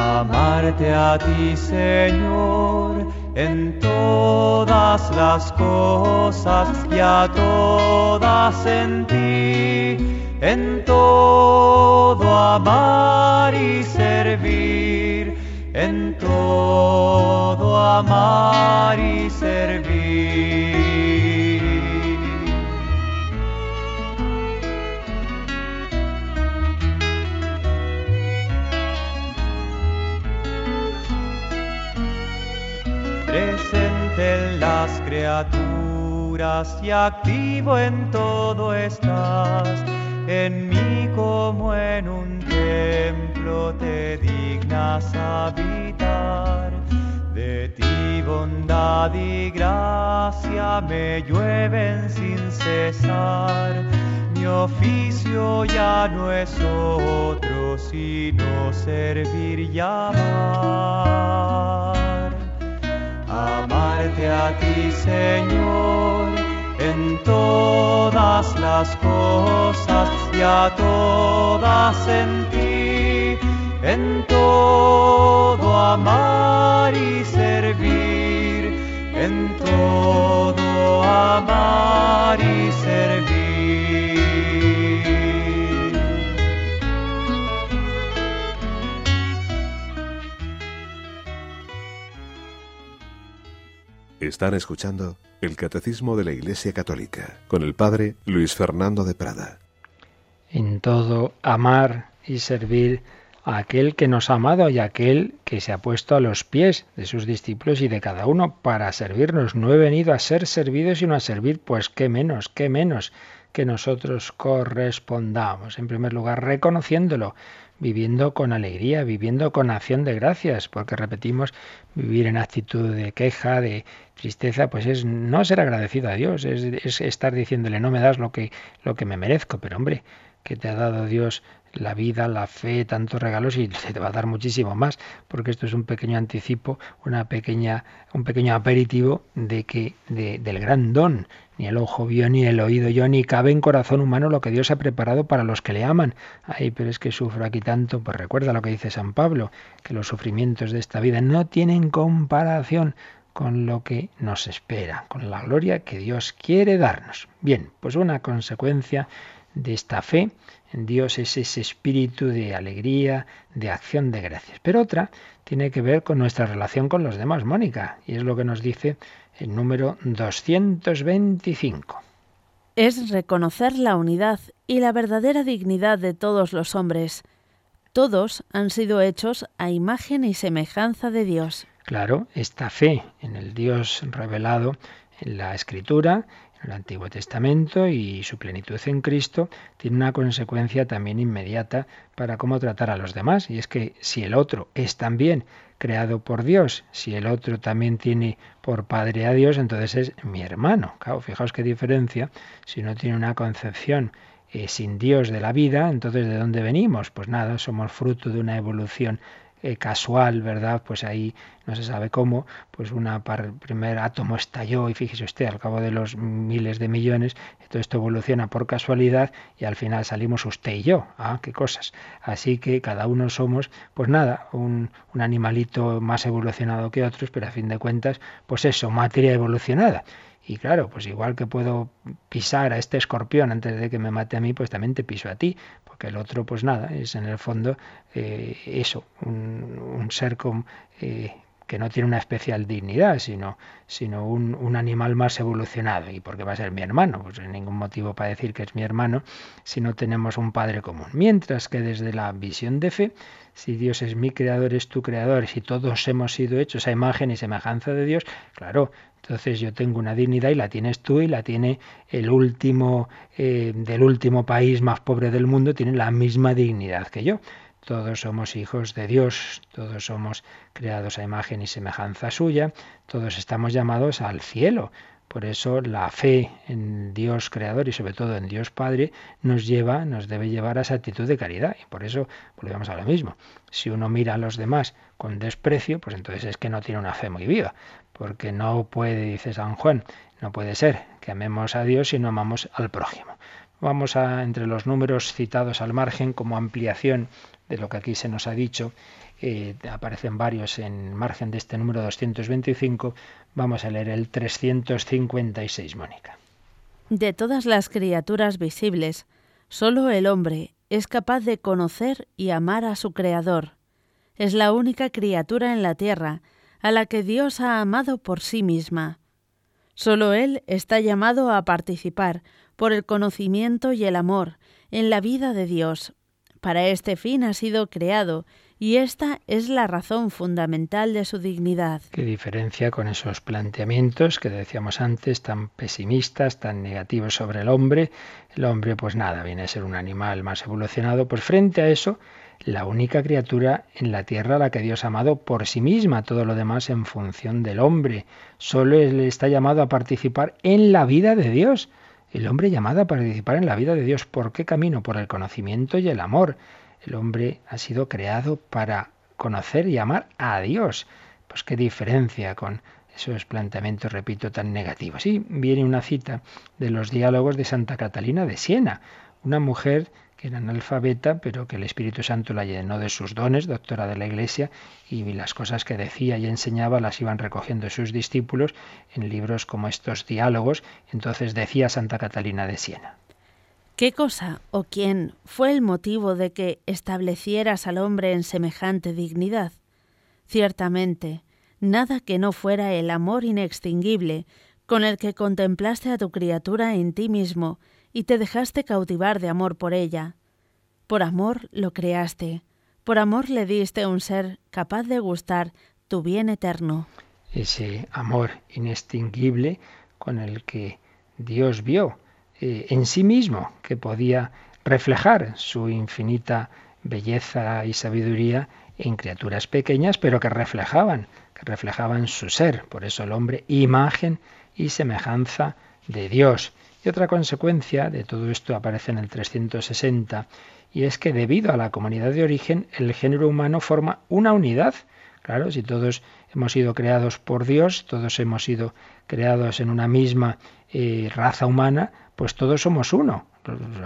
amarte a ti, Señor, en todas las cosas y a todas en ti, en todo amar y servir, en todo amar y servir. Las criaturas y activo en todo estás. En mí como en un templo te dignas habitar. De ti bondad y gracia me llueven sin cesar. Mi oficio ya no es otro sino servir y amar amarte a ti, Señor, en todas las cosas y a todas en ti, en todo amar y servir, en todo amar y servir. Están escuchando el Catecismo de la Iglesia Católica con el Padre Luis Fernando de Prada. En todo, amar y servir a aquel que nos ha amado y a aquel que se ha puesto a los pies de sus discípulos y de cada uno para servirnos. No he venido a ser servido sino a servir, pues qué menos, qué menos que nosotros correspondamos. En primer lugar, reconociéndolo, viviendo con alegría, viviendo con acción de gracias, porque repetimos, vivir en actitud de queja, de tristeza, pues es no ser agradecido a Dios, es, es estar diciéndole no me das lo que, lo que me merezco, pero hombre, que te ha dado Dios la vida, la fe, tantos regalos y se te va a dar muchísimo más, porque esto es un pequeño anticipo, una pequeña, un pequeño aperitivo de que de, del gran don. Ni el ojo vio, ni el oído yo, ni cabe en corazón humano lo que Dios ha preparado para los que le aman. Ay, pero es que sufro aquí tanto. Pues recuerda lo que dice San Pablo, que los sufrimientos de esta vida no tienen comparación con lo que nos espera, con la gloria que Dios quiere darnos. Bien, pues una consecuencia de esta fe en Dios es ese espíritu de alegría, de acción de gracias. Pero otra tiene que ver con nuestra relación con los demás, Mónica, y es lo que nos dice el número 225. Es reconocer la unidad y la verdadera dignidad de todos los hombres. Todos han sido hechos a imagen y semejanza de Dios. Claro, esta fe en el Dios revelado en la Escritura el Antiguo Testamento y su plenitud en Cristo tiene una consecuencia también inmediata para cómo tratar a los demás. Y es que si el otro es también creado por Dios, si el otro también tiene por padre a Dios, entonces es mi hermano. Claro, fijaos qué diferencia si no tiene una concepción eh, sin Dios de la vida, entonces ¿de dónde venimos? Pues nada, somos fruto de una evolución eh, casual, ¿verdad? Pues ahí no se sabe cómo, pues una primer átomo estalló y fíjese usted, al cabo de los miles de millones, todo esto evoluciona por casualidad y al final salimos usted y yo. Ah, qué cosas. Así que cada uno somos, pues nada, un, un animalito más evolucionado que otros, pero a fin de cuentas, pues eso, materia evolucionada. Y claro, pues igual que puedo pisar a este escorpión antes de que me mate a mí, pues también te piso a ti, porque el otro, pues nada, es en el fondo eh, eso, un, ser con, eh, que no tiene una especial dignidad, sino, sino un, un, animal más evolucionado. ¿Y por qué va a ser mi hermano? Pues no hay ningún motivo para decir que es mi hermano si no tenemos un padre común. Mientras que desde la visión de fe, si Dios es mi creador, es tu creador, si todos hemos sido hechos a imagen y semejanza de Dios, claro, entonces yo tengo una dignidad y la tienes tú y la tiene el último eh, del último país más pobre del mundo, tiene la misma dignidad que yo. Todos somos hijos de Dios, todos somos creados a imagen y semejanza suya, todos estamos llamados al cielo. Por eso la fe en Dios Creador y sobre todo en Dios Padre nos lleva, nos debe llevar a esa actitud de caridad. Y por eso volvemos a lo mismo. Si uno mira a los demás con desprecio, pues entonces es que no tiene una fe muy viva. Porque no puede, dice San Juan, no puede ser que amemos a Dios si no amamos al prójimo. Vamos a, entre los números citados al margen, como ampliación de lo que aquí se nos ha dicho, eh, aparecen varios en margen de este número 225, vamos a leer el 356, Mónica. De todas las criaturas visibles, solo el hombre es capaz de conocer y amar a su Creador. Es la única criatura en la tierra a la que Dios ha amado por sí misma. Solo Él está llamado a participar, por el conocimiento y el amor, en la vida de Dios. Para este fin ha sido creado y esta es la razón fundamental de su dignidad. Qué diferencia con esos planteamientos que decíamos antes, tan pesimistas, tan negativos sobre el hombre. El hombre, pues nada, viene a ser un animal más evolucionado. Pues frente a eso, la única criatura en la tierra a la que Dios ha amado por sí misma, todo lo demás en función del hombre. Solo él está llamado a participar en la vida de Dios. El hombre llamado a participar en la vida de Dios. ¿Por qué camino? Por el conocimiento y el amor. El hombre ha sido creado para conocer y amar a Dios. Pues qué diferencia con esos planteamientos, repito, tan negativos. Y viene una cita de los diálogos de Santa Catalina de Siena, una mujer que era analfabeta, pero que el Espíritu Santo la llenó de sus dones, doctora de la Iglesia, y las cosas que decía y enseñaba las iban recogiendo sus discípulos en libros como estos diálogos. Entonces decía Santa Catalina de Siena. ¿Qué cosa o quién fue el motivo de que establecieras al hombre en semejante dignidad? Ciertamente, nada que no fuera el amor inextinguible con el que contemplaste a tu criatura en ti mismo y te dejaste cautivar de amor por ella. Por amor lo creaste, Por amor le diste un ser capaz de gustar tu bien eterno. Ese amor inextinguible con el que Dios vio eh, en sí mismo que podía reflejar su infinita belleza y sabiduría en criaturas pequeñas, pero que reflejaban, que reflejaban su ser. Por eso el hombre, imagen y semejanza de Dios. Y otra consecuencia de todo esto aparece en el 360, y es que debido a la comunidad de origen, el género humano forma una unidad. Claro, si todos hemos sido creados por Dios, todos hemos sido creados en una misma eh, raza humana, pues todos somos uno.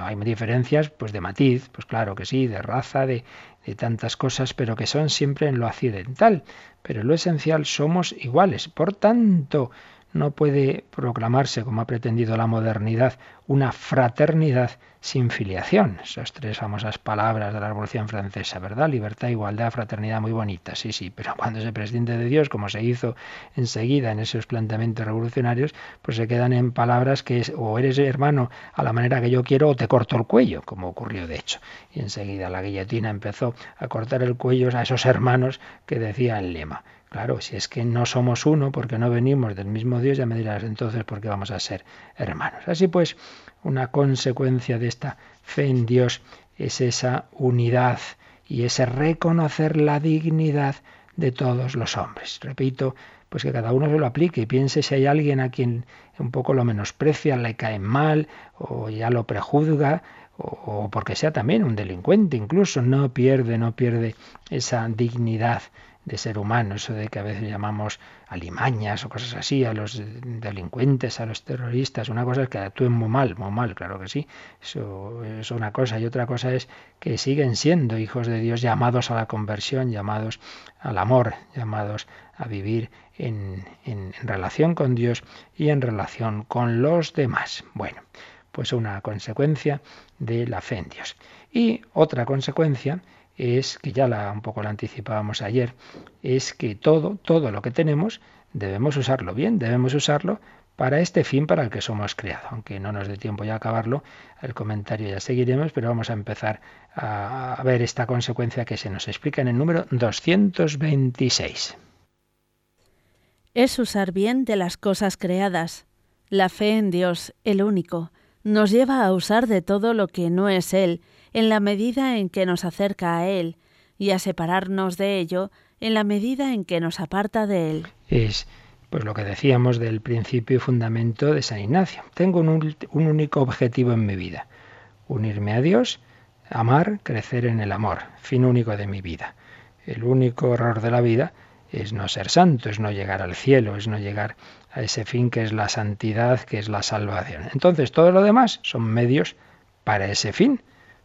Hay diferencias pues de matiz, pues claro que sí, de raza, de, de tantas cosas, pero que son siempre en lo accidental. Pero en lo esencial somos iguales. Por tanto, no puede proclamarse, como ha pretendido la modernidad, una fraternidad sin filiación. Esas tres famosas palabras de la Revolución Francesa, ¿verdad? Libertad, igualdad, fraternidad, muy bonitas, sí, sí, pero cuando se prescinde de Dios, como se hizo enseguida en esos planteamientos revolucionarios, pues se quedan en palabras que es o eres hermano a la manera que yo quiero o te corto el cuello, como ocurrió de hecho. Y enseguida la guillotina empezó a cortar el cuello a esos hermanos que decía el lema. Claro, si es que no somos uno porque no venimos del mismo Dios, ya me dirás entonces por qué vamos a ser hermanos. Así pues, una consecuencia de esta fe en Dios es esa unidad y ese reconocer la dignidad de todos los hombres. Repito, pues que cada uno se lo aplique y piense si hay alguien a quien un poco lo menosprecia, le cae mal o ya lo prejuzga o porque sea también un delincuente incluso, no pierde, no pierde esa dignidad de ser humano, eso de que a veces llamamos alimañas o cosas así, a los delincuentes, a los terroristas, una cosa es que actúen muy mal, muy mal, claro que sí, eso es una cosa, y otra cosa es que siguen siendo hijos de Dios llamados a la conversión, llamados al amor, llamados a vivir en, en relación con Dios y en relación con los demás. Bueno, pues una consecuencia de la fe en Dios. Y otra consecuencia es, que ya la, un poco la anticipábamos ayer, es que todo, todo lo que tenemos debemos usarlo bien, debemos usarlo para este fin para el que somos creados. Aunque no nos dé tiempo ya acabarlo, el comentario ya seguiremos, pero vamos a empezar a, a ver esta consecuencia que se nos explica en el número 226. Es usar bien de las cosas creadas. La fe en Dios, el único, nos lleva a usar de todo lo que no es Él, en la medida en que nos acerca a Él, y a separarnos de ello en la medida en que nos aparta de Él. Es pues lo que decíamos del principio y fundamento de San Ignacio. Tengo un, un único objetivo en mi vida, unirme a Dios, amar, crecer en el amor, fin único de mi vida. El único error de la vida es no ser santo, es no llegar al cielo, es no llegar a ese fin que es la santidad, que es la salvación. Entonces todo lo demás son medios para ese fin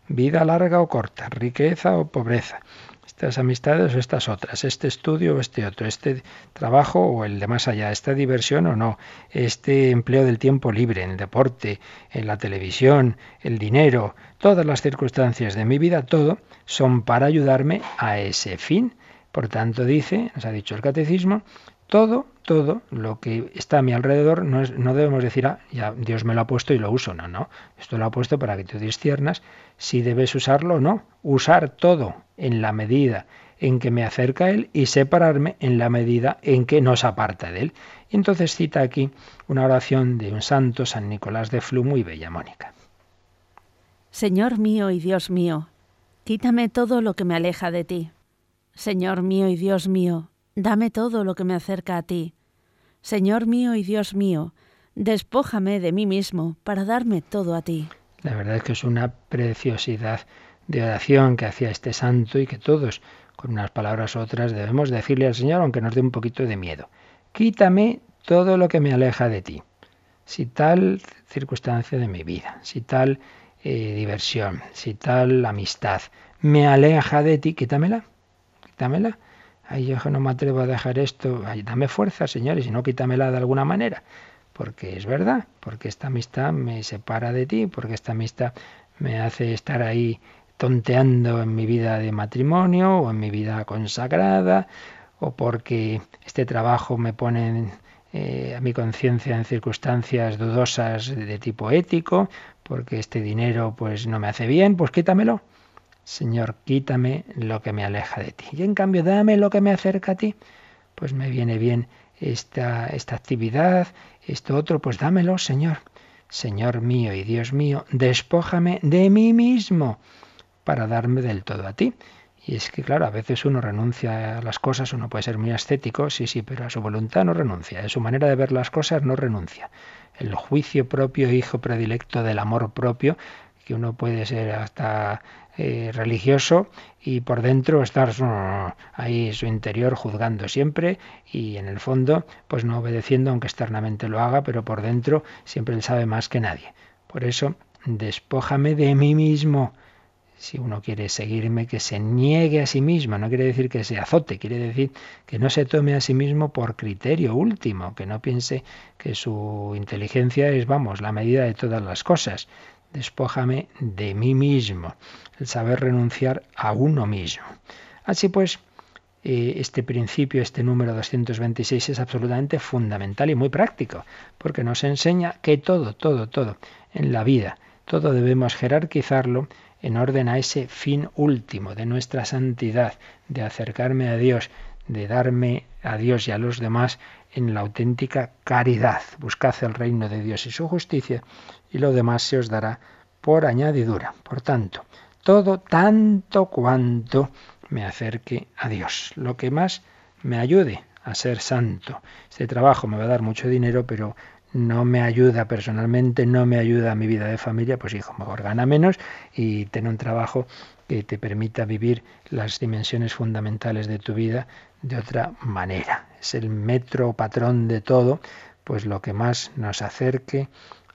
vida larga o corta, riqueza o pobreza, estas amistades o estas otras, este estudio o este otro, este trabajo o el de más allá, esta diversión o no, este empleo del tiempo libre, en el deporte, en la televisión, el dinero, todas las circunstancias de mi vida, todo son para ayudarme a ese fin. Por tanto, dice, nos ha dicho el catecismo, todo, todo lo que está a mi alrededor, no, es, no debemos decir, ah, ya Dios me lo ha puesto y lo uso. No, no. Esto lo ha puesto para que tú disciernas si debes usarlo o no. Usar todo en la medida en que me acerca a Él y separarme en la medida en que nos aparta de Él. Y entonces cita aquí una oración de un santo, San Nicolás de Flu, muy bella, Mónica. Señor mío y Dios mío, quítame todo lo que me aleja de ti. Señor mío y Dios mío, Dame todo lo que me acerca a ti. Señor mío y Dios mío, despójame de mí mismo para darme todo a ti. La verdad es que es una preciosidad de oración que hacía este santo y que todos, con unas palabras u otras, debemos decirle al Señor, aunque nos dé un poquito de miedo. Quítame todo lo que me aleja de ti. Si tal circunstancia de mi vida, si tal eh, diversión, si tal amistad me aleja de ti, quítamela, quítamela ay, yo no me atrevo a dejar esto, ay, dame fuerza, Señor, y no, quítamela de alguna manera. Porque es verdad, porque esta amistad me separa de ti, porque esta amistad me hace estar ahí tonteando en mi vida de matrimonio o en mi vida consagrada, o porque este trabajo me pone eh, a mi conciencia en circunstancias dudosas de tipo ético, porque este dinero pues no me hace bien, pues quítamelo. Señor, quítame lo que me aleja de ti. Y en cambio, dame lo que me acerca a ti. Pues me viene bien esta, esta actividad, esto otro, pues dámelo, Señor. Señor mío y Dios mío, despójame de mí mismo para darme del todo a ti. Y es que, claro, a veces uno renuncia a las cosas, uno puede ser muy ascético, sí, sí, pero a su voluntad no renuncia, a su manera de ver las cosas no renuncia. El juicio propio, hijo predilecto del amor propio, que uno puede ser hasta eh, religioso y por dentro estar ahí su interior juzgando siempre y en el fondo pues no obedeciendo aunque externamente lo haga, pero por dentro siempre él sabe más que nadie. Por eso, despójame de mí mismo. Si uno quiere seguirme, que se niegue a sí mismo, no quiere decir que se azote, quiere decir que no se tome a sí mismo por criterio último, que no piense que su inteligencia es, vamos, la medida de todas las cosas despójame de mí mismo, el saber renunciar a uno mismo. Así pues, eh, este principio, este número 226 es absolutamente fundamental y muy práctico, porque nos enseña que todo, todo, todo en la vida, todo debemos jerarquizarlo en orden a ese fin último de nuestra santidad, de acercarme a Dios, de darme a Dios y a los demás en la auténtica caridad. Buscad el reino de Dios y su justicia y lo demás se os dará por añadidura. Por tanto, todo tanto cuanto me acerque a Dios, lo que más me ayude a ser santo. Este trabajo me va a dar mucho dinero, pero no me ayuda personalmente, no me ayuda a mi vida de familia, pues hijo, mejor gana menos y ten un trabajo que te permita vivir las dimensiones fundamentales de tu vida de otra manera. Es el metro patrón de todo, pues lo que más nos acerque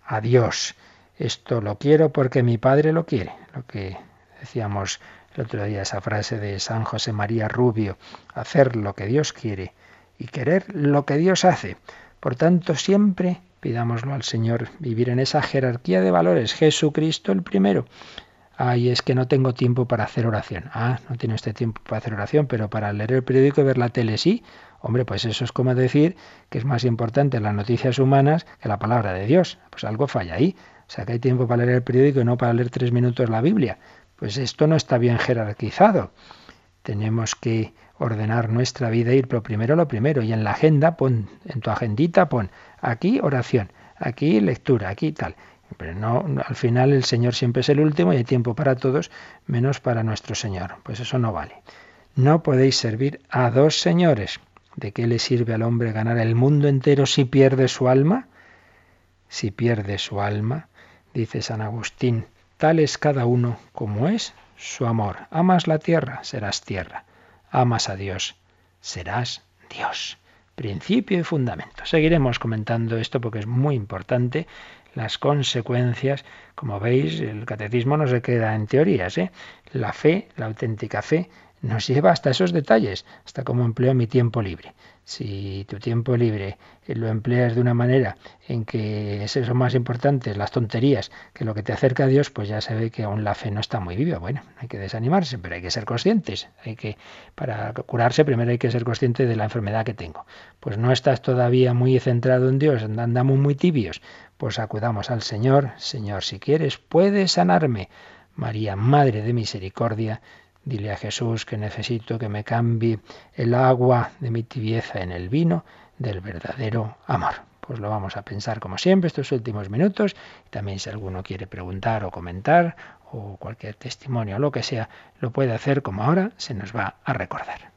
a Dios. Esto lo quiero porque mi Padre lo quiere. Lo que decíamos el otro día, esa frase de San José María Rubio, hacer lo que Dios quiere y querer lo que Dios hace. Por tanto, siempre pidámoslo al Señor, vivir en esa jerarquía de valores. Jesucristo el primero. Ay, es que no tengo tiempo para hacer oración. Ah, no tiene usted tiempo para hacer oración, pero para leer el periódico y ver la tele sí. Hombre, pues eso es como decir que es más importante las noticias humanas que la palabra de Dios. Pues algo falla ahí. O sea, que hay tiempo para leer el periódico y no para leer tres minutos la Biblia. Pues esto no está bien jerarquizado. Tenemos que ordenar nuestra vida ir lo primero lo primero. Y en la agenda, pon, en tu agendita, pon aquí oración, aquí lectura, aquí tal. Pero no, al final el Señor siempre es el último y hay tiempo para todos, menos para nuestro Señor. Pues eso no vale. No podéis servir a dos señores. ¿De qué le sirve al hombre ganar el mundo entero si pierde su alma? Si pierde su alma, dice San Agustín, tal es cada uno como es su amor. Amas la tierra, serás tierra. Amas a Dios, serás Dios. Principio y fundamento. Seguiremos comentando esto porque es muy importante las consecuencias. Como veis, el catecismo no se queda en teorías. ¿eh? La fe, la auténtica fe, nos lleva hasta esos detalles, hasta cómo empleo mi tiempo libre. Si tu tiempo libre lo empleas de una manera en que es eso más importante, las tonterías, que lo que te acerca a Dios, pues ya se ve que aún la fe no está muy viva. Bueno, hay que desanimarse, pero hay que ser conscientes. Hay que, para curarse, primero hay que ser consciente de la enfermedad que tengo. Pues no estás todavía muy centrado en Dios, andamos muy tibios. Pues acudamos al Señor. Señor, si quieres, puedes sanarme. María, Madre de Misericordia, Dile a Jesús que necesito que me cambie el agua de mi tibieza en el vino del verdadero amor. Pues lo vamos a pensar como siempre estos últimos minutos. También si alguno quiere preguntar o comentar o cualquier testimonio o lo que sea, lo puede hacer como ahora se nos va a recordar.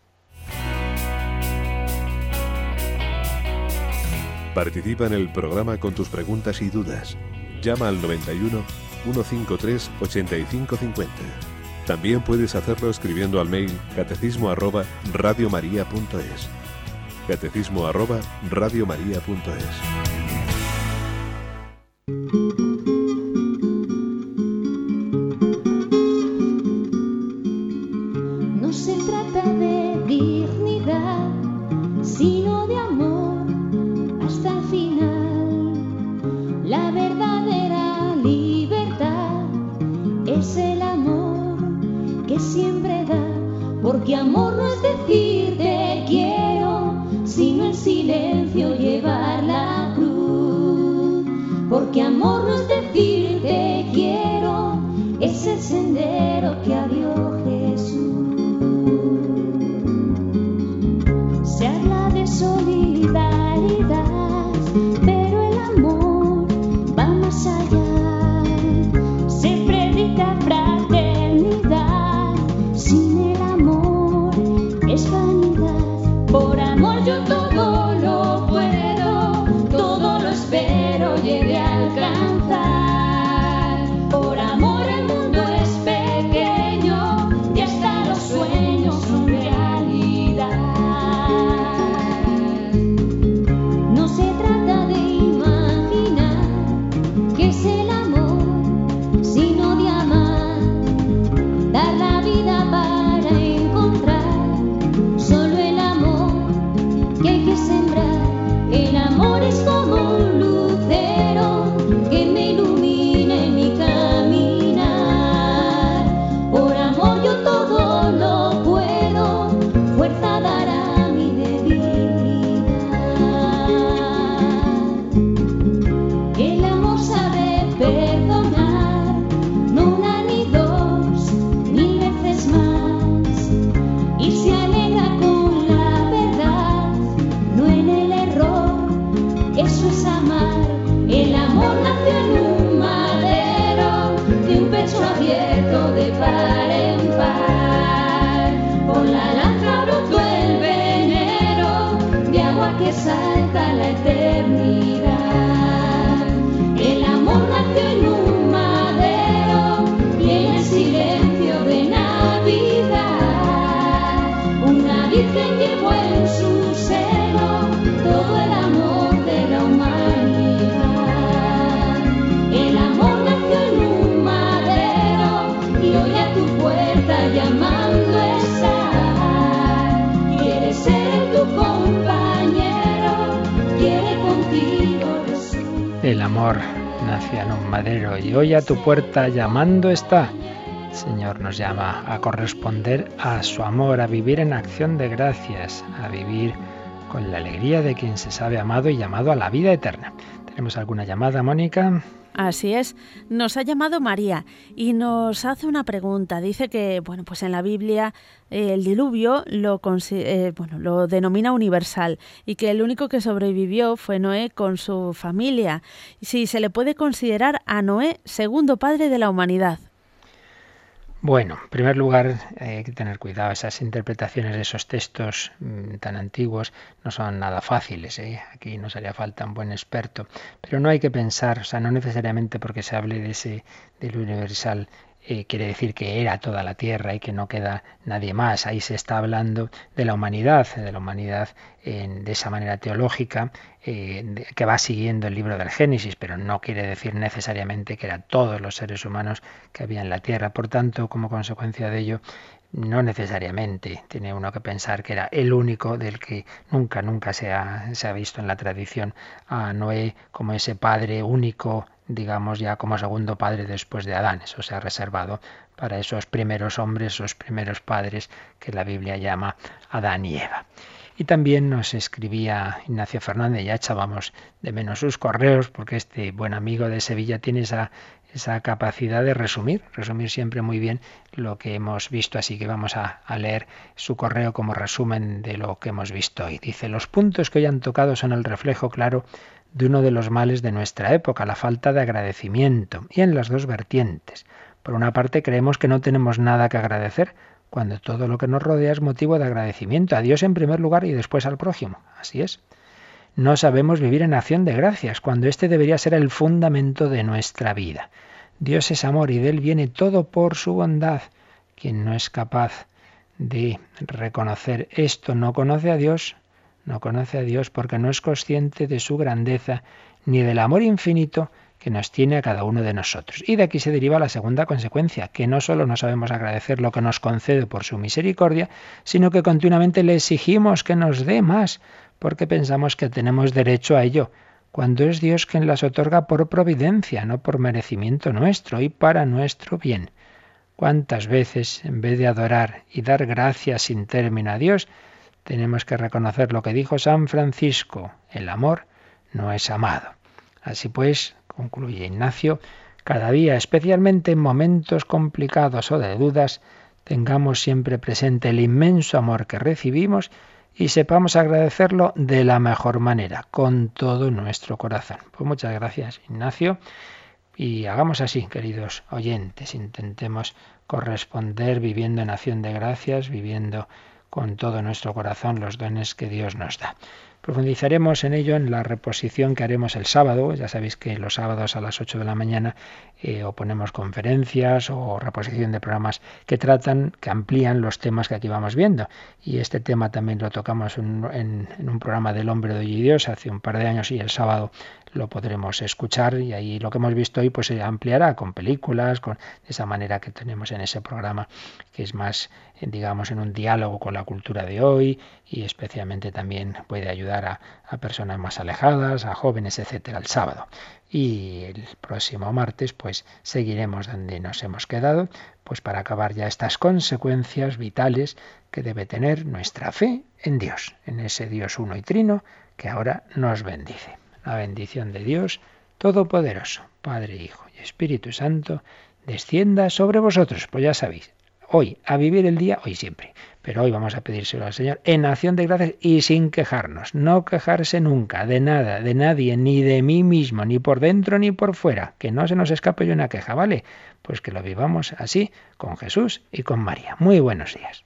Participa en el programa con tus preguntas y dudas. Llama al 91 153 8550. También puedes hacerlo escribiendo al mail catecismo arroba radiomaria.es. Catecismo arroba radiomaria.es. porque amor no es decir te quiero, sino en silencio llevar la cruz. Porque amor no es decir te quiero, es el sendero que a Dios hoy a tu puerta llamando está. El Señor nos llama a corresponder a su amor, a vivir en acción de gracias, a vivir con la alegría de quien se sabe amado y llamado a la vida eterna. ¿Tenemos alguna llamada, Mónica? Así es, nos ha llamado María y nos hace una pregunta. Dice que, bueno, pues en la Biblia eh, el diluvio lo, eh, lo denomina universal y que el único que sobrevivió fue Noé con su familia. Si se le puede considerar a Noé segundo padre de la humanidad. Bueno, en primer lugar hay que tener cuidado. Esas interpretaciones de esos textos mm, tan antiguos no son nada fáciles. ¿eh? Aquí nos haría falta un buen experto. Pero no hay que pensar, o sea, no necesariamente porque se hable de ese del universal eh, quiere decir que era toda la tierra y que no queda nadie más. Ahí se está hablando de la humanidad, de la humanidad de esa manera teológica eh, que va siguiendo el libro del Génesis, pero no quiere decir necesariamente que eran todos los seres humanos que había en la tierra. Por tanto, como consecuencia de ello, no necesariamente tiene uno que pensar que era el único del que nunca, nunca se ha, se ha visto en la tradición a Noé como ese padre único digamos ya como segundo padre después de Adán. Eso se ha reservado para esos primeros hombres, esos primeros padres que la Biblia llama Adán y Eva. Y también nos escribía Ignacio Fernández, ya echábamos de menos sus correos, porque este buen amigo de Sevilla tiene esa, esa capacidad de resumir, resumir siempre muy bien lo que hemos visto, así que vamos a, a, leer su correo como resumen de lo que hemos visto hoy. Dice, los puntos que hoy han tocado son el reflejo claro de uno de los males de nuestra época, la falta de agradecimiento, y en las dos vertientes. Por una parte creemos que no tenemos nada que agradecer, cuando todo lo que nos rodea es motivo de agradecimiento a Dios en primer lugar y después al prójimo. Así es. No sabemos vivir en acción de gracias, cuando este debería ser el fundamento de nuestra vida. Dios es amor y de él viene todo por su bondad. Quien no es capaz de reconocer esto no conoce a Dios, no conoce a Dios porque no es consciente de su grandeza ni del amor infinito que nos tiene a cada uno de nosotros. Y de aquí se deriva la segunda consecuencia, que no solo no sabemos agradecer lo que nos concede por su misericordia, sino que continuamente le exigimos que nos dé más, porque pensamos que tenemos derecho a ello, cuando es Dios quien las otorga por providencia, no por merecimiento nuestro y para nuestro bien. ¿Cuántas veces, en vez de adorar y dar gracias sin término a Dios, tenemos que reconocer lo que dijo San Francisco, el amor no es amado. Así pues, concluye Ignacio, cada día, especialmente en momentos complicados o de dudas, tengamos siempre presente el inmenso amor que recibimos y sepamos agradecerlo de la mejor manera, con todo nuestro corazón. Pues muchas gracias, Ignacio. Y hagamos así, queridos oyentes, intentemos corresponder viviendo en acción de gracias, viviendo con todo nuestro corazón los dones que Dios nos da. Profundizaremos en ello en la reposición que haremos el sábado. Ya sabéis que los sábados a las 8 de la mañana eh, o ponemos conferencias o reposición de programas que tratan, que amplían los temas que aquí vamos viendo. Y este tema también lo tocamos en, en un programa del hombre de hoy y Dios hace un par de años y el sábado lo podremos escuchar y ahí lo que hemos visto hoy pues se ampliará con películas, con esa manera que tenemos en ese programa que es más digamos en un diálogo con la cultura de hoy y especialmente también puede ayudar a, a personas más alejadas, a jóvenes, etcétera, el sábado. Y el próximo martes pues seguiremos donde nos hemos quedado, pues para acabar ya estas consecuencias vitales que debe tener nuestra fe en Dios, en ese Dios uno y trino que ahora nos bendice la bendición de Dios Todopoderoso, Padre, Hijo y Espíritu Santo, descienda sobre vosotros. Pues ya sabéis, hoy, a vivir el día, hoy siempre, pero hoy vamos a pedírselo al Señor en acción de gracias y sin quejarnos, no quejarse nunca de nada, de nadie, ni de mí mismo, ni por dentro ni por fuera, que no se nos escape una queja, ¿vale? Pues que lo vivamos así con Jesús y con María. Muy buenos días.